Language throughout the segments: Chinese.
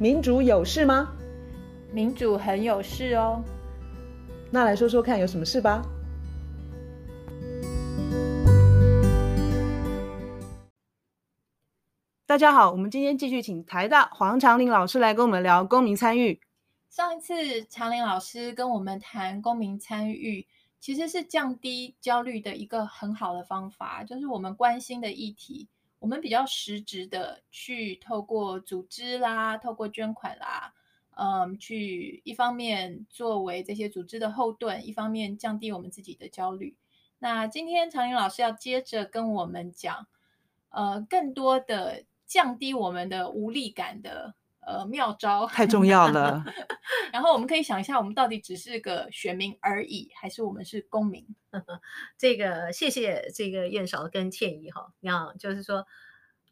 民主有事吗？民主很有事哦。那来说说看，有什么事吧？大家好，我们今天继续请台大黄长林老师来跟我们聊公民参与。上一次长林老师跟我们谈公民参与，其实是降低焦虑的一个很好的方法，就是我们关心的议题。我们比较实质的去透过组织啦，透过捐款啦，嗯，去一方面作为这些组织的后盾，一方面降低我们自己的焦虑。那今天常林老师要接着跟我们讲，呃，更多的降低我们的无力感的。呃，妙招太重要了。然后我们可以想一下，我们到底只是个选民而已，还是我们是公民？这个谢谢这个燕韶跟倩怡哈，那就是说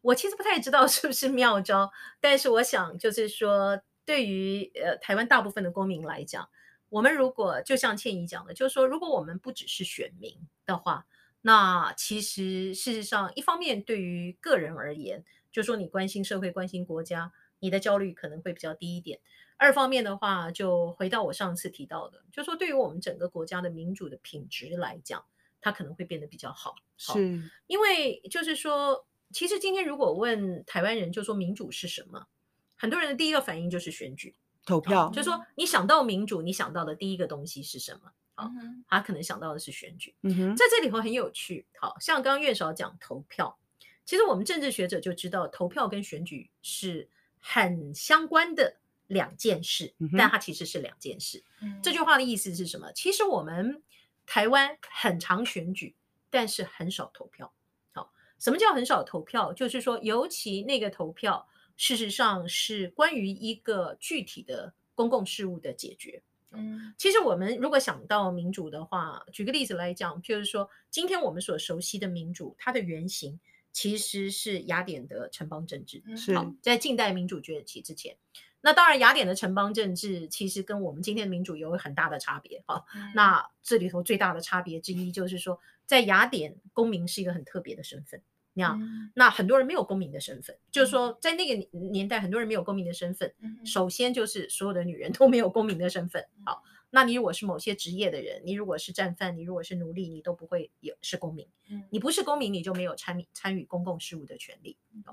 我其实不太知道是不是妙招，但是我想就是说，对于呃台湾大部分的公民来讲，我们如果就像倩怡讲的，就是说，如果我们不只是选民的话，那其实事实上一方面对于个人而言，就说你关心社会，关心国家。你的焦虑可能会比较低一点。二方面的话，就回到我上次提到的，就是说对于我们整个国家的民主的品质来讲，它可能会变得比较好。好，是，因为就是说，其实今天如果问台湾人，就说民主是什么，很多人的第一个反应就是选举、投票。就是说你想到民主，你想到的第一个东西是什么？好，嗯、哼他可能想到的是选举。嗯哼，在这里头很有趣。好像刚刚月嫂讲投票，其实我们政治学者就知道，投票跟选举是。很相关的两件事，但它其实是两件事。嗯、这句话的意思是什么？其实我们台湾很常选举，但是很少投票。好，什么叫很少投票？就是说，尤其那个投票，事实上是关于一个具体的公共事务的解决。嗯，其实我们如果想到民主的话，举个例子来讲，就是说，今天我们所熟悉的民主，它的原型。其实是雅典的城邦政治，是好，在近代民主崛起之前，那当然雅典的城邦政治其实跟我们今天的民主有很大的差别。好，嗯、那这里头最大的差别之一就是说，在雅典，公民是一个很特别的身份。那样，嗯、那很多人没有公民的身份，嗯、就是说，在那个年代，很多人没有公民的身份。嗯、首先就是所有的女人都没有公民的身份。好。那你如果是某些职业的人，你如果是战犯，你如果是奴隶，你都不会有是公民。嗯，你不是公民，你就没有参与参与公共事务的权利。嗯，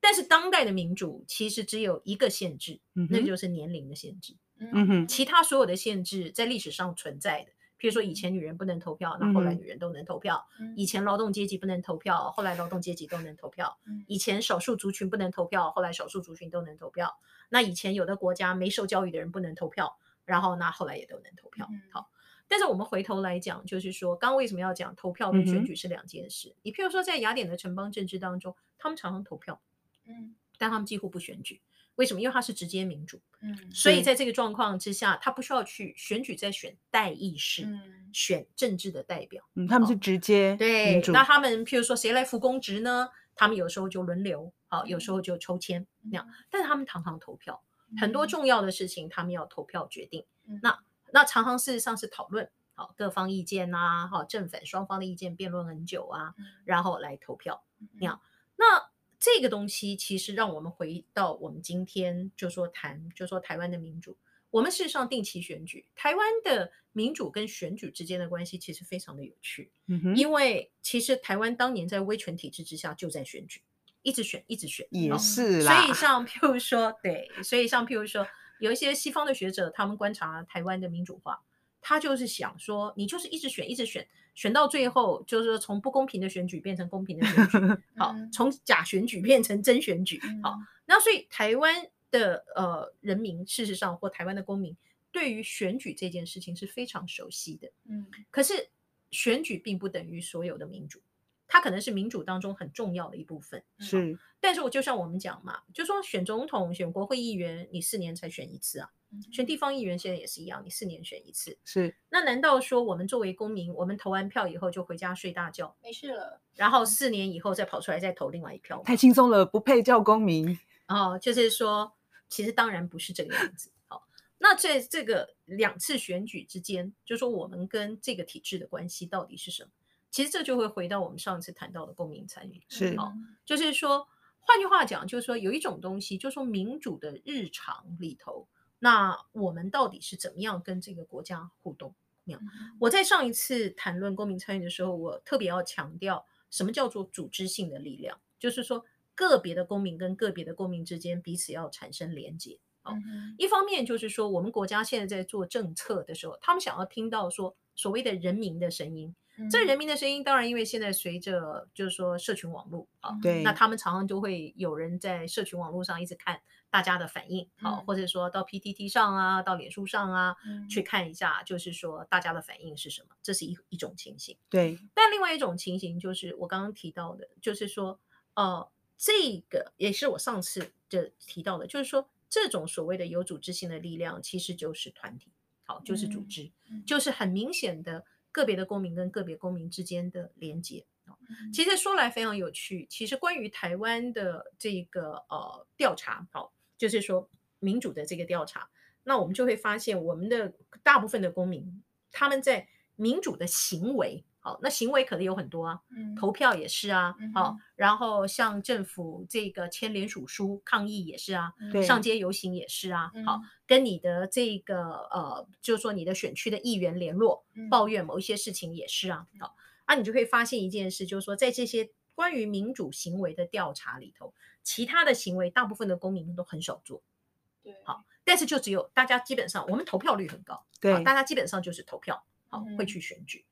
但是当代的民主其实只有一个限制，那就是年龄的限制。嗯哼，其他所有的限制在历史上存在的，譬如说以前女人不能投票，那后来女人都能投票；嗯，以前劳动阶级不能投票，后来劳动阶级都能投票；嗯，以前少数族群不能投票，后来少数族群都能投票。那以前有的国家没受教育的人不能投票。然后那后来也都能投票，好。但是我们回头来讲，就是说，刚刚为什么要讲投票跟选举是两件事？你譬如说，在雅典的城邦政治当中，他们常常投票，嗯，但他们几乎不选举。为什么？因为他是直接民主，嗯，所以在这个状况之下，他不需要去选举，再选代议士，选政治的代表，嗯，他们是直接对。那他们譬如说，谁来付公职呢？他们有时候就轮流，好，有时候就抽签那样，但是他们常常投票。很多重要的事情，他们要投票决定。嗯、那那常常事实上是讨论，好各方意见呐、啊，好正反双方的意见辩论很久啊，嗯、然后来投票。那样，那这个东西其实让我们回到我们今天就说谈，就说台湾的民主。我们事实上定期选举，台湾的民主跟选举之间的关系其实非常的有趣。因为其实台湾当年在威权体制之下就在选举。一直选，一直选，也是啦。所以像譬如说，对，所以像譬如说，有一些西方的学者，他们观察台湾的民主化，他就是想说，你就是一直选，一直选，选到最后，就是说从不公平的选举变成公平的选举，好，从假选举变成真选举，好。那所以台湾的呃人民，事实上或台湾的公民，对于选举这件事情是非常熟悉的。嗯，可是选举并不等于所有的民主。它可能是民主当中很重要的一部分，是。但是我就像我们讲嘛，就说选总统、选国会议员，你四年才选一次啊。选地方议员现在也是一样，你四年选一次。是。那难道说我们作为公民，我们投完票以后就回家睡大觉，没事了，然后四年以后再跑出来再投另外一票？太轻松了，不配叫公民。哦，就是说，其实当然不是这个样子。好，那在这个两次选举之间，就说我们跟这个体制的关系到底是什么？其实这就会回到我们上次谈到的公民参与，是，好，就是说换句话讲，就是说有一种东西，就是说民主的日常里头，那我们到底是怎么样跟这个国家互动？嗯、我在上一次谈论公民参与的时候，我特别要强调什么叫做组织性的力量，就是说个别的公民跟个别的公民之间彼此要产生连结。哦，嗯、一方面就是说我们国家现在在做政策的时候，他们想要听到说所谓的人民的声音。这人民的声音，当然，因为现在随着就是说社群网络啊，对，那他们常常就会有人在社群网络上一直看大家的反应，好、嗯，或者说到 PTT 上啊，到脸书上啊，嗯、去看一下，就是说大家的反应是什么，这是一一种情形。对，但另外一种情形就是我刚刚提到的，就是说，呃，这个也是我上次就提到的，就是说这种所谓的有组织性的力量，其实就是团体，好，就是组织，嗯、就是很明显的。个别的公民跟个别公民之间的连接，其实说来非常有趣。其实关于台湾的这个呃调查，好，就是说民主的这个调查，那我们就会发现，我们的大部分的公民他们在民主的行为。好，那行为可能有很多啊，嗯、投票也是啊，嗯、好，然后向政府这个签联署书抗议也是啊，对上街游行也是啊，嗯、好，跟你的这个呃，就是说你的选区的议员联络，嗯、抱怨某一些事情也是啊，好，啊，你就会发现一件事，就是说在这些关于民主行为的调查里头，其他的行为大部分的公民都很少做，对，好，但是就只有大家基本上我们投票率很高，对，大家基本上就是投票，好，嗯、会去选举。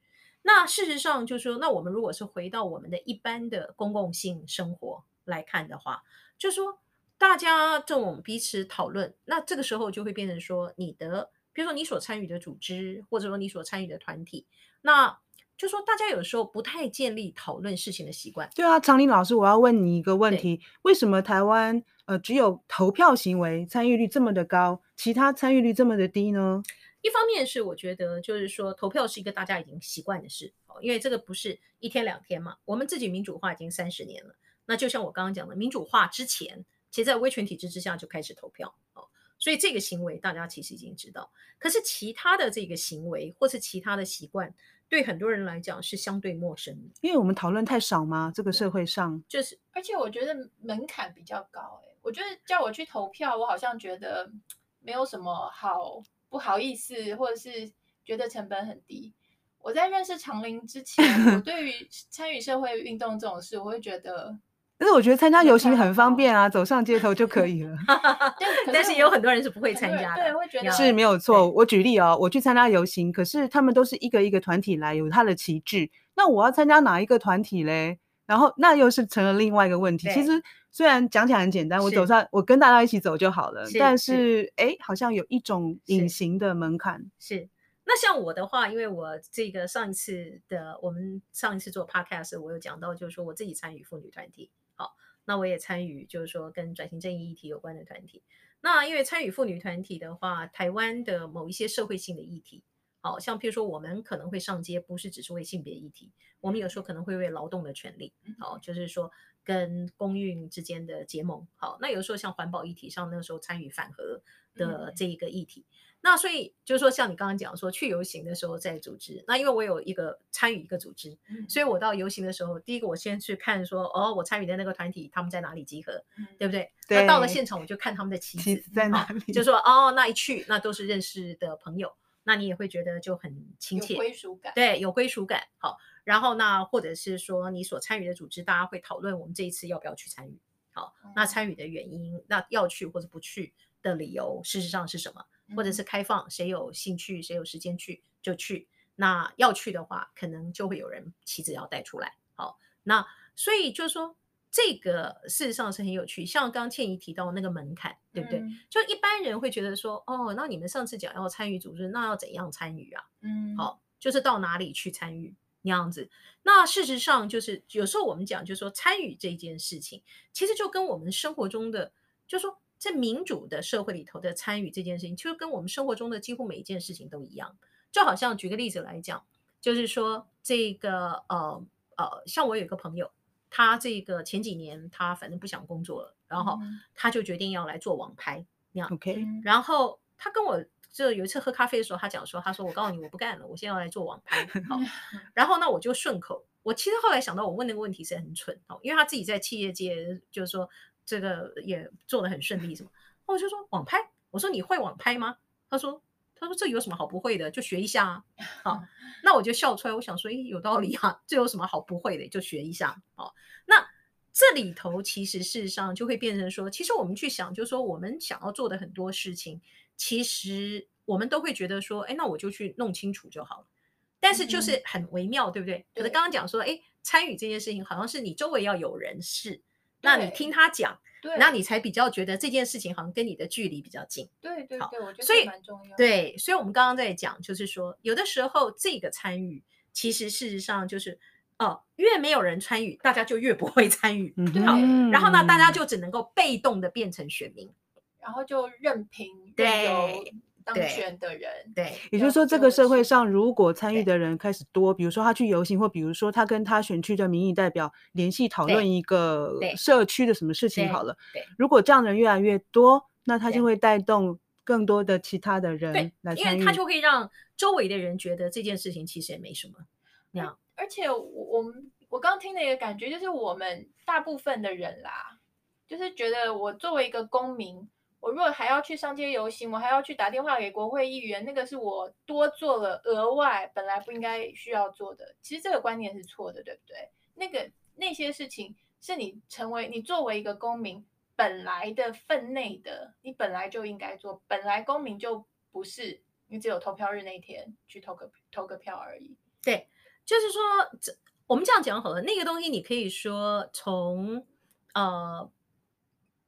那事实上就是说，那我们如果是回到我们的一般的公共性生活来看的话，就是说大家这种彼此讨论，那这个时候就会变成说，你的比如说你所参与的组织，或者说你所参与的团体，那就是说大家有时候不太建立讨论事情的习惯。对啊，常林老师，我要问你一个问题：对为什么台湾呃只有投票行为参与率这么的高，其他参与率这么的低呢？一方面是我觉得，就是说投票是一个大家已经习惯的事，因为这个不是一天两天嘛。我们自己民主化已经三十年了，那就像我刚刚讲的，民主化之前，其实在威权体制之下就开始投票，哦，所以这个行为大家其实已经知道。可是其他的这个行为或是其他的习惯，对很多人来讲是相对陌生的，因为我们讨论太少吗？这个社会上就是，而且我觉得门槛比较高，哎，我觉得叫我去投票，我好像觉得没有什么好。不好意思，或者是觉得成本很低。我在认识长林之前，我 对于参与社会运动这种事，我会觉得，但是我觉得参加游行很方便啊，走上街头就可以了。但是也有很多人是不会参加的，对，会觉得是没有错。我举例哦，我去参加游行，可是他们都是一个一个团体来，有他的旗帜。那我要参加哪一个团体嘞？然后那又是成了另外一个问题。其实。虽然讲起来很简单，我走上，我跟大家一起走就好了。但是，哎，好像有一种隐形的门槛。是。那像我的话，因为我这个上一次的，我们上一次做 podcast，我有讲到，就是说我自己参与妇女团体。好，那我也参与，就是说跟转型正义议题有关的团体。那因为参与妇女团体的话，台湾的某一些社会性的议题，好像譬如说我们可能会上街，不是只是为性别议题，我们有时候可能会为劳动的权利。好，就是说。跟公运之间的结盟，好，那有时候像环保议题上，那个时候参与反核的这一个议题，嗯、那所以就是说，像你刚刚讲说去游行的时候在组织，那因为我有一个参与一个组织，嗯、所以我到游行的时候，第一个我先去看说，哦，我参与的那个团体他们在哪里集合，嗯、对不对？对。那到了现场我就看他们的旗子在哪里，就说哦，那一去那都是认识的朋友，那你也会觉得就很亲切，有归属感，对，有归属感，好。然后那或者是说你所参与的组织，大家会讨论我们这一次要不要去参与？好，那参与的原因，那要去或者不去的理由，事实上是什么？或者是开放，谁有兴趣，谁有时间去就去。那要去的话，可能就会有人旗子要带出来。好，那所以就是说，这个事实上是很有趣。像刚刚倩怡提到那个门槛，对不对？嗯、就一般人会觉得说，哦，那你们上次讲要参与组织，那要怎样参与啊？嗯，好，就是到哪里去参与？那样子，那事实上就是有时候我们讲，就是说参与这件事情，其实就跟我们生活中的，就是说在民主的社会里头的参与这件事情，其实跟我们生活中的几乎每一件事情都一样。就好像举个例子来讲，就是说这个呃呃，像我有一个朋友，他这个前几年他反正不想工作了，然后他就决定要来做网拍那样。OK，然后他跟我。就有一次喝咖啡的时候，他讲说：“他说我告诉你，我不干了，我现在要来做网拍。”好，然后呢，我就顺口我其实后来想到，我问那个问题是很蠢哦，因为他自己在企业界就是说这个也做的很顺利什么，我就说网拍，我说你会网拍吗？他说他说这有什么好不会的，就学一下啊。好，那我就笑出来，我想说，诶，有道理啊，这有什么好不会的，就学一下。好，那这里头其实事实上就会变成说，其实我们去想，就是说我们想要做的很多事情，其实我们都会觉得说，诶，那我就去弄清楚就好了。但是就是很微妙，嗯、对不对？可是刚刚讲说，哎，参与这件事情，好像是你周围要有人事，那你听他讲，那你才比较觉得这件事情好像跟你的距离比较近。对对对，我觉得所以蛮重要。对，所以我们刚刚在讲，就是说，有的时候这个参与，其实事实上就是，哦，越没有人参与，大家就越不会参与。嗯，好，然后呢，大家就只能够被动的变成选民，然后就任凭对。当选的人，对，对，也就是说，这个社会上如果参与的人开始多，比如说他去游行，或比如说他跟他选区的民意代表联系讨论一个社区的什么事情好了，如果这样的人越来越多，那他就会带动更多的其他的人来参与，因为他就可以让周围的人觉得这件事情其实也没什么。那样，而且我我们我刚听的一个感觉就是，我们大部分的人啦，就是觉得我作为一个公民。我如果还要去上街游行，我还要去打电话给国会议员，那个是我多做了额外本来不应该需要做的。其实这个观念是错的，对不对？那个那些事情是你成为你作为一个公民本来的分内的，你本来就应该做。本来公民就不是你只有投票日那天去投个投个票而已。对，就是说这我们这样讲好了，那个东西你可以说从呃。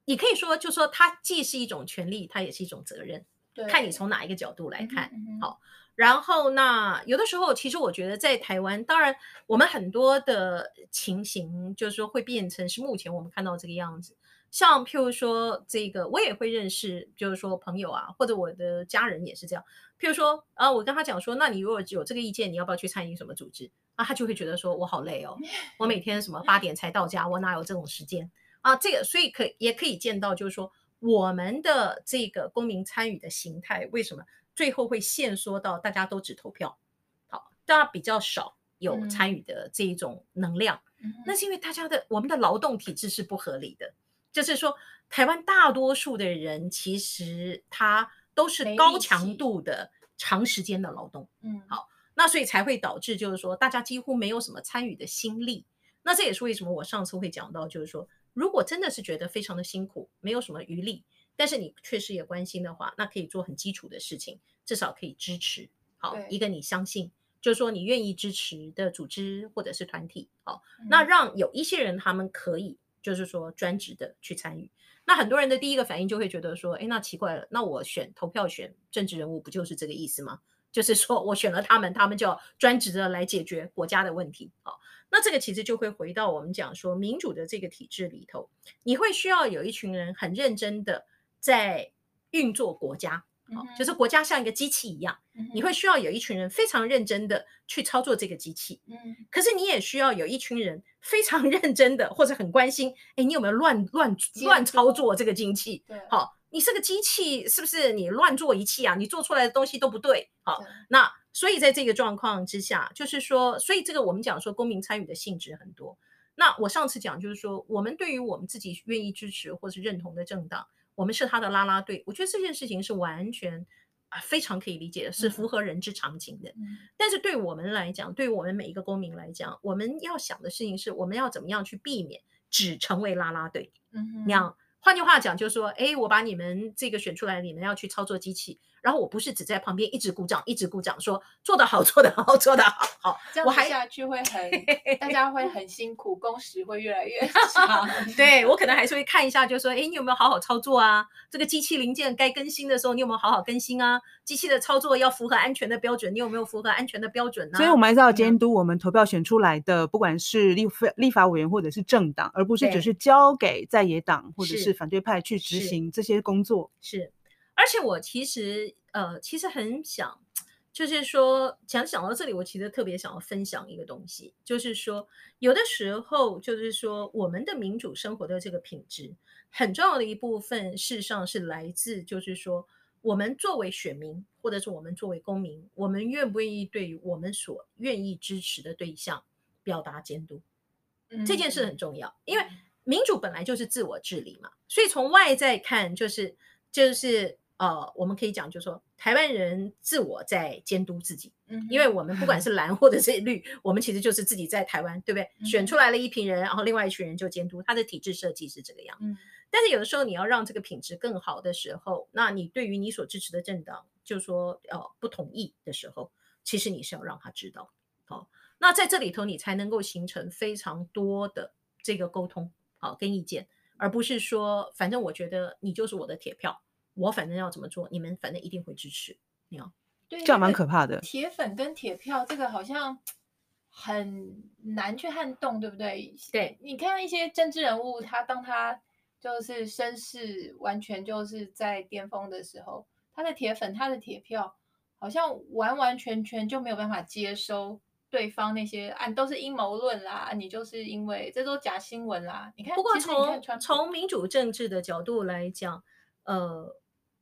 你可以说，就说它既是一种权利，它也是一种责任，看你从哪一个角度来看。嗯、好，然后那有的时候，其实我觉得在台湾，当然我们很多的情形，就是说会变成是目前我们看到这个样子。像譬如说这个，我也会认识，就是说朋友啊，或者我的家人也是这样。譬如说啊，我跟他讲说，那你如果有这个意见，你要不要去参与什么组织？啊，他就会觉得说我好累哦，我每天什么八点才到家，我哪有这种时间？啊，这个所以可也可以见到，就是说我们的这个公民参与的形态，为什么最后会限缩到大家都只投票？好，大家比较少有参与的这一种能量，嗯、那是因为大家的我们的劳动体制是不合理的，就是说台湾大多数的人其实他都是高强度的长时间的劳动，嗯，好，那所以才会导致就是说大家几乎没有什么参与的心力，那这也是为什么我上次会讲到，就是说。如果真的是觉得非常的辛苦，没有什么余力，但是你确实也关心的话，那可以做很基础的事情，至少可以支持。好，一个你相信，就是说你愿意支持的组织或者是团体。好，嗯、那让有一些人他们可以，就是说专职的去参与。那很多人的第一个反应就会觉得说，哎，那奇怪了，那我选投票选政治人物不就是这个意思吗？就是说我选了他们，他们就要专职的来解决国家的问题。好。那这个其实就会回到我们讲说民主的这个体制里头，你会需要有一群人很认真的在运作国家，嗯、就是国家像一个机器一样，嗯，你会需要有一群人非常认真的去操作这个机器，嗯，可是你也需要有一群人非常 认真的或者很关心，哎，你有没有乱乱乱操作这个机器？对，好，你是个机器，是不是你乱做仪器啊？你做出来的东西都不对，好，那。所以在这个状况之下，就是说，所以这个我们讲说公民参与的性质很多。那我上次讲就是说，我们对于我们自己愿意支持或是认同的政党，我们是他的拉拉队。我觉得这件事情是完全啊非常可以理解的，是符合人之常情的。嗯。但是对我们来讲，对于我们每一个公民来讲，我们要想的事情是，我们要怎么样去避免只成为拉拉队。嗯，那样换句话讲，就是说，哎，我把你们这个选出来，你们要去操作机器。然后我不是只在旁边一直鼓掌，一直鼓掌，说做得好，做得好，做得好，好，这样我下去会很，大家会很辛苦，工时会越来越 长。对，我可能还是会看一下，就说，哎，你有没有好好操作啊？这个机器零件该更新的时候，你有没有好好更新啊？机器的操作要符合安全的标准，你有没有符合安全的标准呢、啊？所以我们还是要监督我们投票选出来的，嗯、不管是立法立法委员或者是政党，而不是只是交给在野党或者是反对派去执行这些工作。是。是而且我其实呃，其实很想，就是说，想想到这里，我其实特别想要分享一个东西，就是说，有的时候，就是说，我们的民主生活的这个品质，很重要的一部分，事实上是来自，就是说，我们作为选民，或者是我们作为公民，我们愿不愿意对于我们所愿意支持的对象，表达监督，嗯这件事很重要，因为民主本来就是自我治理嘛，所以从外在看就是就是。呃，我们可以讲，就是说台湾人自我在监督自己，嗯，因为我们不管是 蓝或者是绿，我们其实就是自己在台湾，对不对？嗯、选出来了一群人，然后另外一群人就监督，他的体制设计是这个样。嗯，但是有的时候你要让这个品质更好的时候，那你对于你所支持的政党，就说呃不同意的时候，其实你是要让他知道，好、哦，那在这里头你才能够形成非常多的这个沟通，好、哦、跟意见，而不是说反正我觉得你就是我的铁票。我反正要怎么做，你们反正一定会支持。你要对，这样蛮可怕的。铁粉跟铁票这个好像 很难去撼动，对不对？对，你看一些政治人物，他当他就是声势完全就是在巅峰的时候，他的铁粉、他的铁票好像完完全全就没有办法接收对方那些啊，都是阴谋论啦，你就是因为这都假新闻啦。你看，不过从从从民主政治的角度来讲，呃。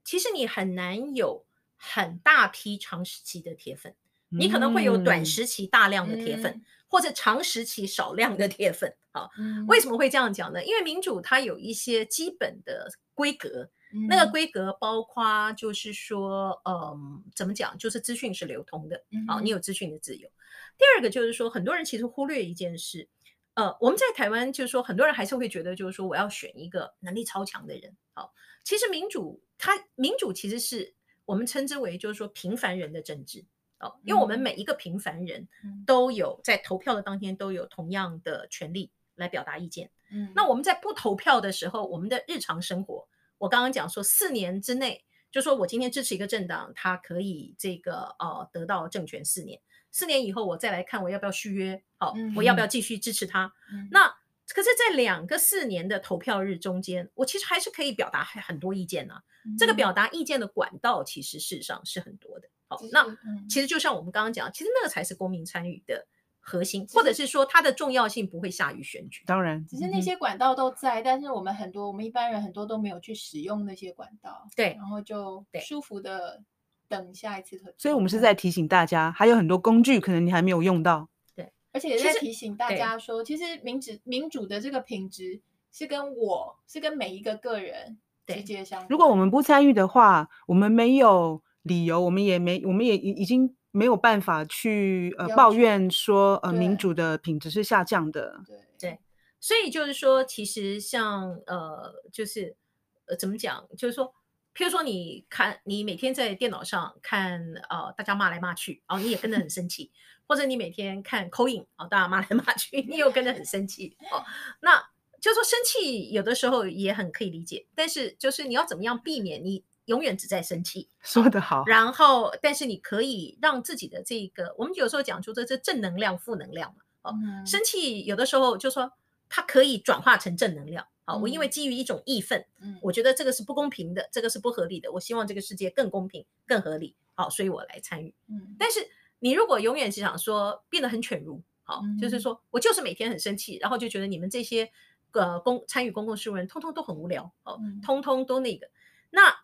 其实你很难有很大批长时期的铁粉，你可能会有短时期大量的铁粉，嗯、或者长时期少量的铁粉。好、嗯，为什么会这样讲呢？因为民主它有一些基本的规格，嗯、那个规格包括就是说，嗯，怎么讲？就是资讯是流通的，好，你有资讯的自由。第二个就是说，很多人其实忽略一件事，呃，我们在台湾就是说，很多人还是会觉得就是说，我要选一个能力超强的人，好。其实民主，它民主其实是我们称之为就是说平凡人的政治哦，因为我们每一个平凡人都有在投票的当天都有同样的权利来表达意见。嗯，那我们在不投票的时候，我们的日常生活，我刚刚讲说四年之内，就说我今天支持一个政党，他可以这个呃得到政权四年，四年以后我再来看我要不要续约，好，我要不要继续支持他？那。可是，在两个四年的投票日中间，我其实还是可以表达很多意见呢、啊。嗯、这个表达意见的管道，其实事实上是很多的。好，那其实就像我们刚刚讲，其实那个才是公民参与的核心，或者是说它的重要性不会下于选举。当然，只是那些管道都在，但是我们很多我们一般人很多都没有去使用那些管道。对，然后就舒服的等下一次。所以我们是在提醒大家，还有很多工具可能你还没有用到。对而且也在提醒大家说，其实，其实民主民主的这个品质是跟我是跟每一个个人直接相关。如果我们不参与的话，我们没有理由，我们也没，我们也已已经没有办法去呃抱怨说呃民主的品质是下降的。对对，所以就是说，其实像呃，就是呃，怎么讲？就是说。譬如说，你看，你每天在电脑上看，呃，大家骂来骂去，哦你也跟着很生气；或者你每天看 call in，啊，大家骂来骂去，你又跟着很生气。哦，那就说生气有的时候也很可以理解，但是就是你要怎么样避免你永远只在生气？说得好。然后，但是你可以让自己的这个，我们有时候讲出这这正能量、负能量嘛。哦，嗯、生气有的时候就说它可以转化成正能量。好，我因为基于一种义愤，嗯，我觉得这个是不公平的，这个是不合理的，我希望这个世界更公平、更合理。好，所以我来参与。嗯，但是你如果永远是想说变得很犬儒，好，嗯、就是说我就是每天很生气，然后就觉得你们这些呃公参与公共事务人，通通都很无聊，哦，嗯、通通都那个。那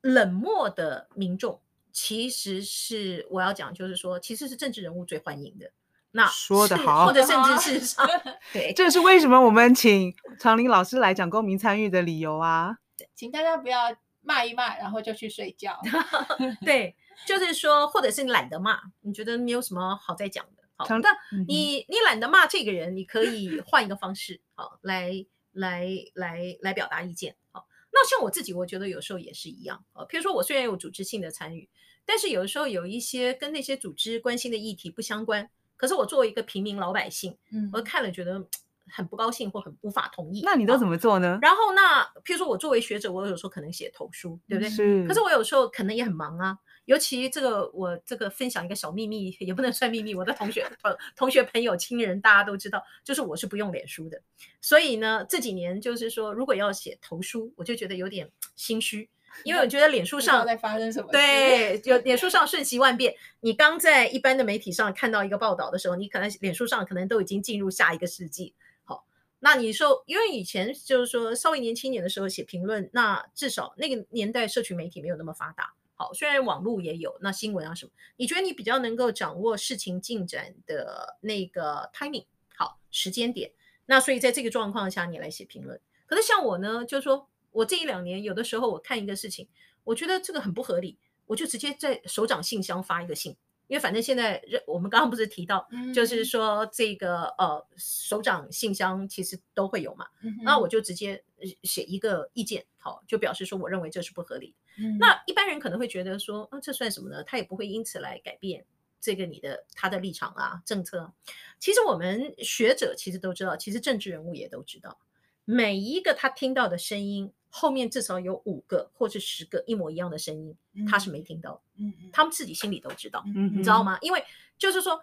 冷漠的民众其实是我要讲，就是说其实是政治人物最欢迎的。那说的好，或者甚至是 说，对，这是为什么我们请常林老师来讲公民参与的理由啊。请大家不要骂一骂，然后就去睡觉。对，就是说，或者是你懒得骂，你觉得没有什么好再讲的。好，那你你懒得骂这个人，你可以 换一个方式，好，来来来来表达意见。好，那像我自己，我觉得有时候也是一样。啊，譬如说我虽然有组织性的参与，但是有的时候有一些跟那些组织关心的议题不相关。可是我作为一个平民老百姓，嗯，我看了觉得很不高兴或很无法同意。那你都怎么做呢？然后那譬如说我作为学者，我有时候可能写投书，对不对？是。可是我有时候可能也很忙啊，尤其这个我这个分享一个小秘密，也不能算秘密，我的同学、同同学、朋友、亲人大家都知道，就是我是不用脸书的。所以呢，这几年就是说，如果要写投书，我就觉得有点心虚。因为我觉得脸书上在发生什么？对，有脸书上瞬息万变。你刚在一般的媒体上看到一个报道的时候，你可能脸书上可能都已经进入下一个世纪。好，那你说，因为以前就是说稍微年轻一点的时候写评论，那至少那个年代社群媒体没有那么发达。好，虽然网络也有，那新闻啊什么，你觉得你比较能够掌握事情进展的那个 timing，好时间点。那所以在这个状况下，你来写评论。可是像我呢，就是说我这一两年有的时候我看一个事情，我觉得这个很不合理，我就直接在首长信箱发一个信。因为反正现在我们刚刚不是提到，就是说这个呃首长信箱其实都会有嘛，那我就直接写一个意见，好，就表示说我认为这是不合理。那一般人可能会觉得说，啊，这算什么呢？他也不会因此来改变这个你的他的立场啊政策。其实我们学者其实都知道，其实政治人物也都知道，每一个他听到的声音。后面至少有五个或是十个一模一样的声音，他是没听到，嗯，他们自己心里都知道，嗯，你知道吗？因为就是说，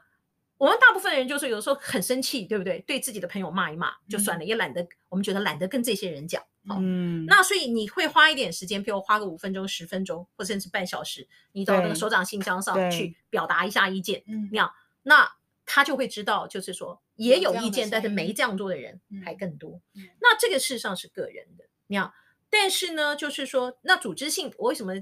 我们大部分人就是有时候很生气，对不对？对自己的朋友骂一骂就算了，也懒得，我们觉得懒得跟这些人讲，嗯，那所以你会花一点时间，比如花个五分钟、十分钟，或甚至半小时，你到那个手掌信箱上去表达一下意见，嗯，那样，那他就会知道，就是说也有意见，但是没这样做的人还更多，那这个事实上是个人的，你要。但是呢，就是说，那组织性，我为什么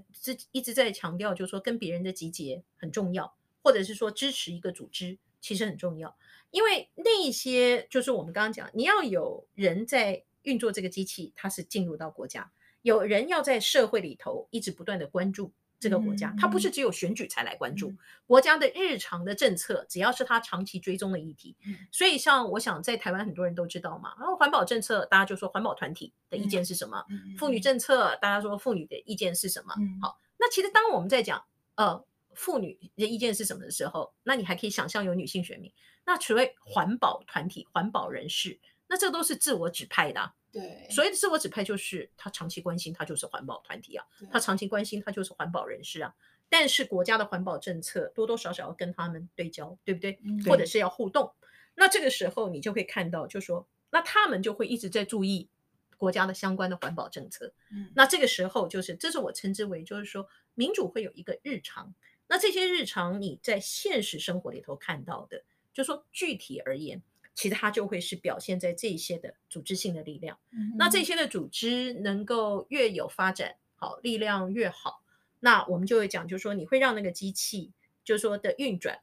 一直在强调，就是说跟别人的集结很重要，或者是说支持一个组织其实很重要，因为那一些就是我们刚刚讲，你要有人在运作这个机器，它是进入到国家，有人要在社会里头一直不断的关注。这个国家，它不是只有选举才来关注国家的日常的政策，只要是他长期追踪的议题。所以，像我想在台湾很多人都知道嘛，然后环保政策，大家就说环保团体的意见是什么？妇女政策，大家说妇女的意见是什么？好，那其实当我们在讲呃妇女的意见是什么的时候，那你还可以想象有女性选民。那除了环保团体、环保人士，那这都是自我指派的啊。对，所谓的自我指派就是他长期关心，他就是环保团体啊；他长期关心，他就是环保人士啊。但是国家的环保政策多多少少要跟他们对焦，对不对？或者是要互动。那这个时候你就会看到，就说那他们就会一直在注意国家的相关的环保政策。嗯那这个时候就是，这是我称之为，就是说民主会有一个日常。那这些日常你在现实生活里头看到的，就说具体而言。其实它就会是表现在这些的组织性的力量。嗯、那这些的组织能够越有发展，好，力量越好，那我们就会讲，就是说你会让那个机器，就是说的运转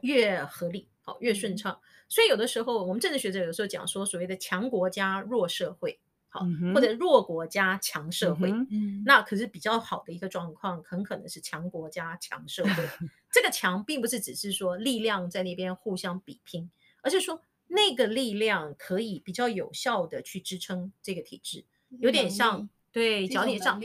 越合理，好，越顺畅。嗯、所以有的时候我们政治学者有时候讲说，所谓的强国家弱社会，好，或者弱国家强社会。嗯，那可是比较好的一个状况，很可能是强国家强社会。这个强并不是只是说力量在那边互相比拼。而是说，那个力量可以比较有效的去支撑这个体制，有点像对脚底上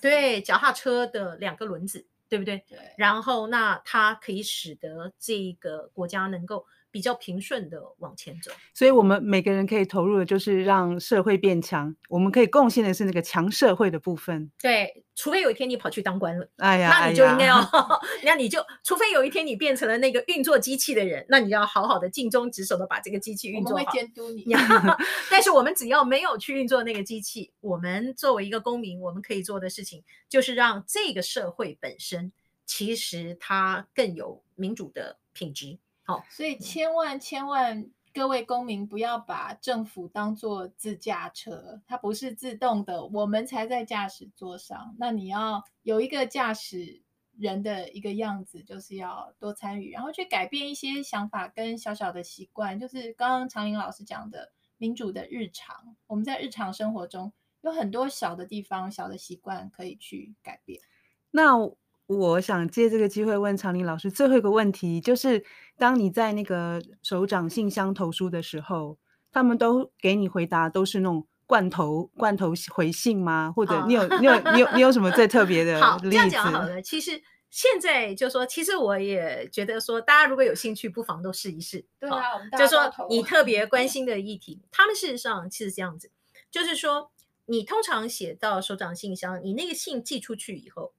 对脚踏车的两个轮子，对不对？对。然后，那它可以使得这个国家能够。比较平顺的往前走，所以我们每个人可以投入的就是让社会变强。我们可以贡献的是那个强社会的部分。对，除非有一天你跑去当官了，哎呀，那你就应该要，哎、那你就，除非有一天你变成了那个运作机器的人，那你要好好的尽忠职守的把这个机器运作好。我们会监督你。但是我们只要没有去运作那个机器，我们作为一个公民，我们可以做的事情就是让这个社会本身其实它更有民主的品质。好，所以千万千万各位公民不要把政府当做自驾车，它不是自动的，我们才在驾驶座上。那你要有一个驾驶人的一个样子，就是要多参与，然后去改变一些想法跟小小的习惯。就是刚刚常颖老师讲的民主的日常，我们在日常生活中有很多小的地方、小的习惯可以去改变。那。我想借这个机会问长林老师最后一个问题，就是当你在那个首长信箱投书的时候，他们都给你回答都是那种罐头罐头回信吗？或者你有你有你有你有什么最特别的例子？好，这样讲好了。其实现在就说，其实我也觉得说，大家如果有兴趣，不妨都试一试。对啊，就说你特别关心的议题，他们事实上其实这样子，就是说你通常写到首长信箱，你那个信寄出去以后。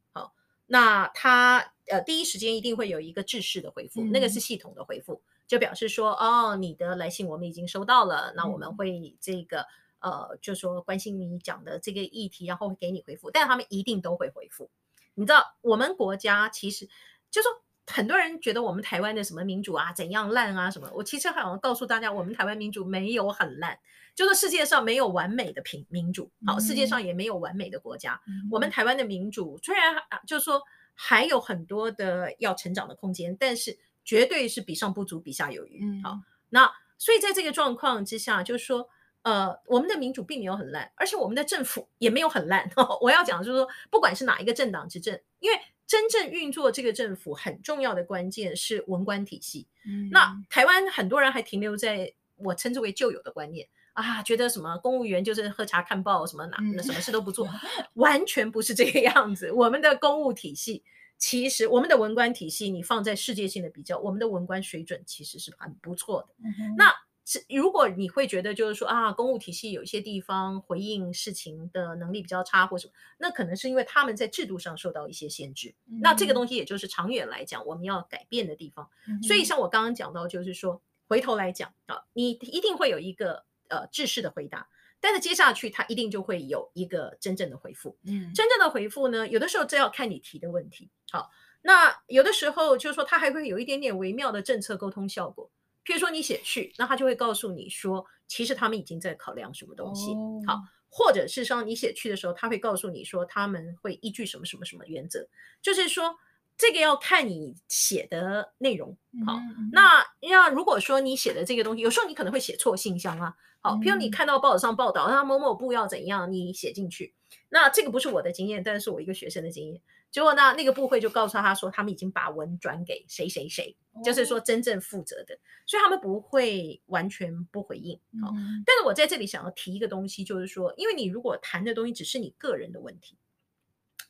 那他呃第一时间一定会有一个制式的回复，嗯、那个是系统的回复，就表示说哦，你的来信我们已经收到了，那我们会这个呃就说关心你讲的这个议题，然后会给你回复，但他们一定都会回复。你知道我们国家其实就说很多人觉得我们台湾的什么民主啊怎样烂啊什么，我其实好像告诉大家，我们台湾民主没有很烂。就是世界上没有完美的平民主，好，世界上也没有完美的国家。嗯、我们台湾的民主虽然就是说还有很多的要成长的空间，但是绝对是比上不足，比下有余。好，那所以在这个状况之下，就是说，呃，我们的民主并没有很烂，而且我们的政府也没有很烂。我要讲的就是说，不管是哪一个政党执政，因为真正运作这个政府很重要的关键是文官体系。嗯，那台湾很多人还停留在我称之为旧有的观念啊，觉得什么公务员就是喝茶看报，什么哪什么事都不做，完全不是这个样子。我们的公务体系。其实我们的文官体系，你放在世界性的比较，我们的文官水准其实是很不错的。嗯、哼那如果你会觉得就是说啊，公务体系有一些地方回应事情的能力比较差或什么，那可能是因为他们在制度上受到一些限制。嗯、那这个东西也就是长远来讲我们要改变的地方。嗯、所以像我刚刚讲到，就是说回头来讲啊，你一定会有一个呃制式的回答。但是接下去，他一定就会有一个真正的回复。嗯，真正的回复呢，有的时候这要看你提的问题。好，那有的时候就是说，他还会有一点点微妙的政策沟通效果。譬如说你写去，那他就会告诉你说，其实他们已经在考量什么东西。哦、好，或者是说你写去的时候，他会告诉你说，他们会依据什么什么什么原则。就是说，这个要看你写的内容。好，那要如果说你写的这个东西，有时候你可能会写错信箱啊。好，譬如你看到报纸上报道，那某某部要怎样，你写进去。那这个不是我的经验，但是我一个学生的经验。结果呢，那个部会就告诉他说，他们已经把文转给谁谁谁，就是说真正负责的，所以他们不会完全不回应。好，但是我在这里想要提一个东西，就是说，因为你如果谈的东西只是你个人的问题，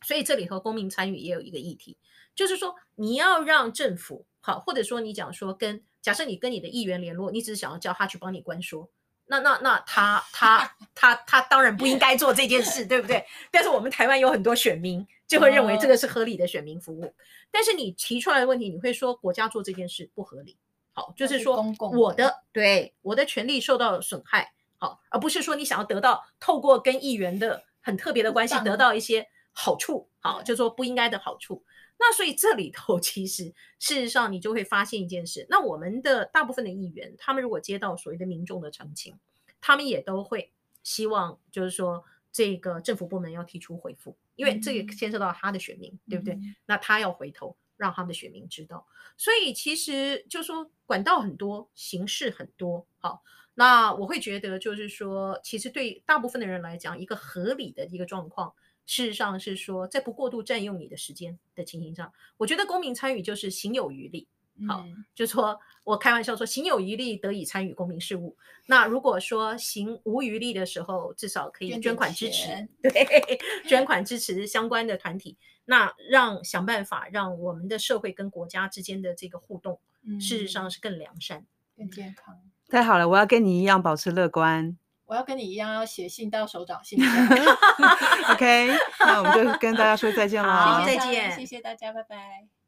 所以这里和公民参与也有一个议题，就是说你要让政府好，或者说你讲说跟假设你跟你的议员联络，你只是想要叫他去帮你关说。那那那他他 他他当然不应该做这件事，对不对？但是我们台湾有很多选民就会认为这个是合理的选民服务。但是你提出来的问题，你会说国家做这件事不合理。好，就是说我的对我的权利受到损害，好，而不是说你想要得到透过跟议员的很特别的关系得到一些好处，好，就说不应该的好处。那所以这里头 其实事实上你就会发现一件事，那我们的大部分的议员，他们如果接到所谓的民众的澄清，他们也都会希望就是说这个政府部门要提出回复，因为这个牵涉到他的选民，对不对？那他要回头让他们的选民知道，所以其实就说管道很多，形式很多，好，那我会觉得就是说，其实对大部分的人来讲，一个合理的一个状况。事实上是说，在不过度占用你的时间的情形上，我觉得公民参与就是行有余力。好，嗯、就说我开玩笑说，行有余力得以参与公民事务。那如果说行无余力的时候，至少可以捐款支持，对，捐款支持相关的团体。那让想办法让我们的社会跟国家之间的这个互动，嗯、事实上是更良善、更健康。太好了，我要跟你一样保持乐观。我要跟你一样，要写信到首长信箱。OK，那我们就跟大家说再见 了，再见，谢谢大家，拜拜。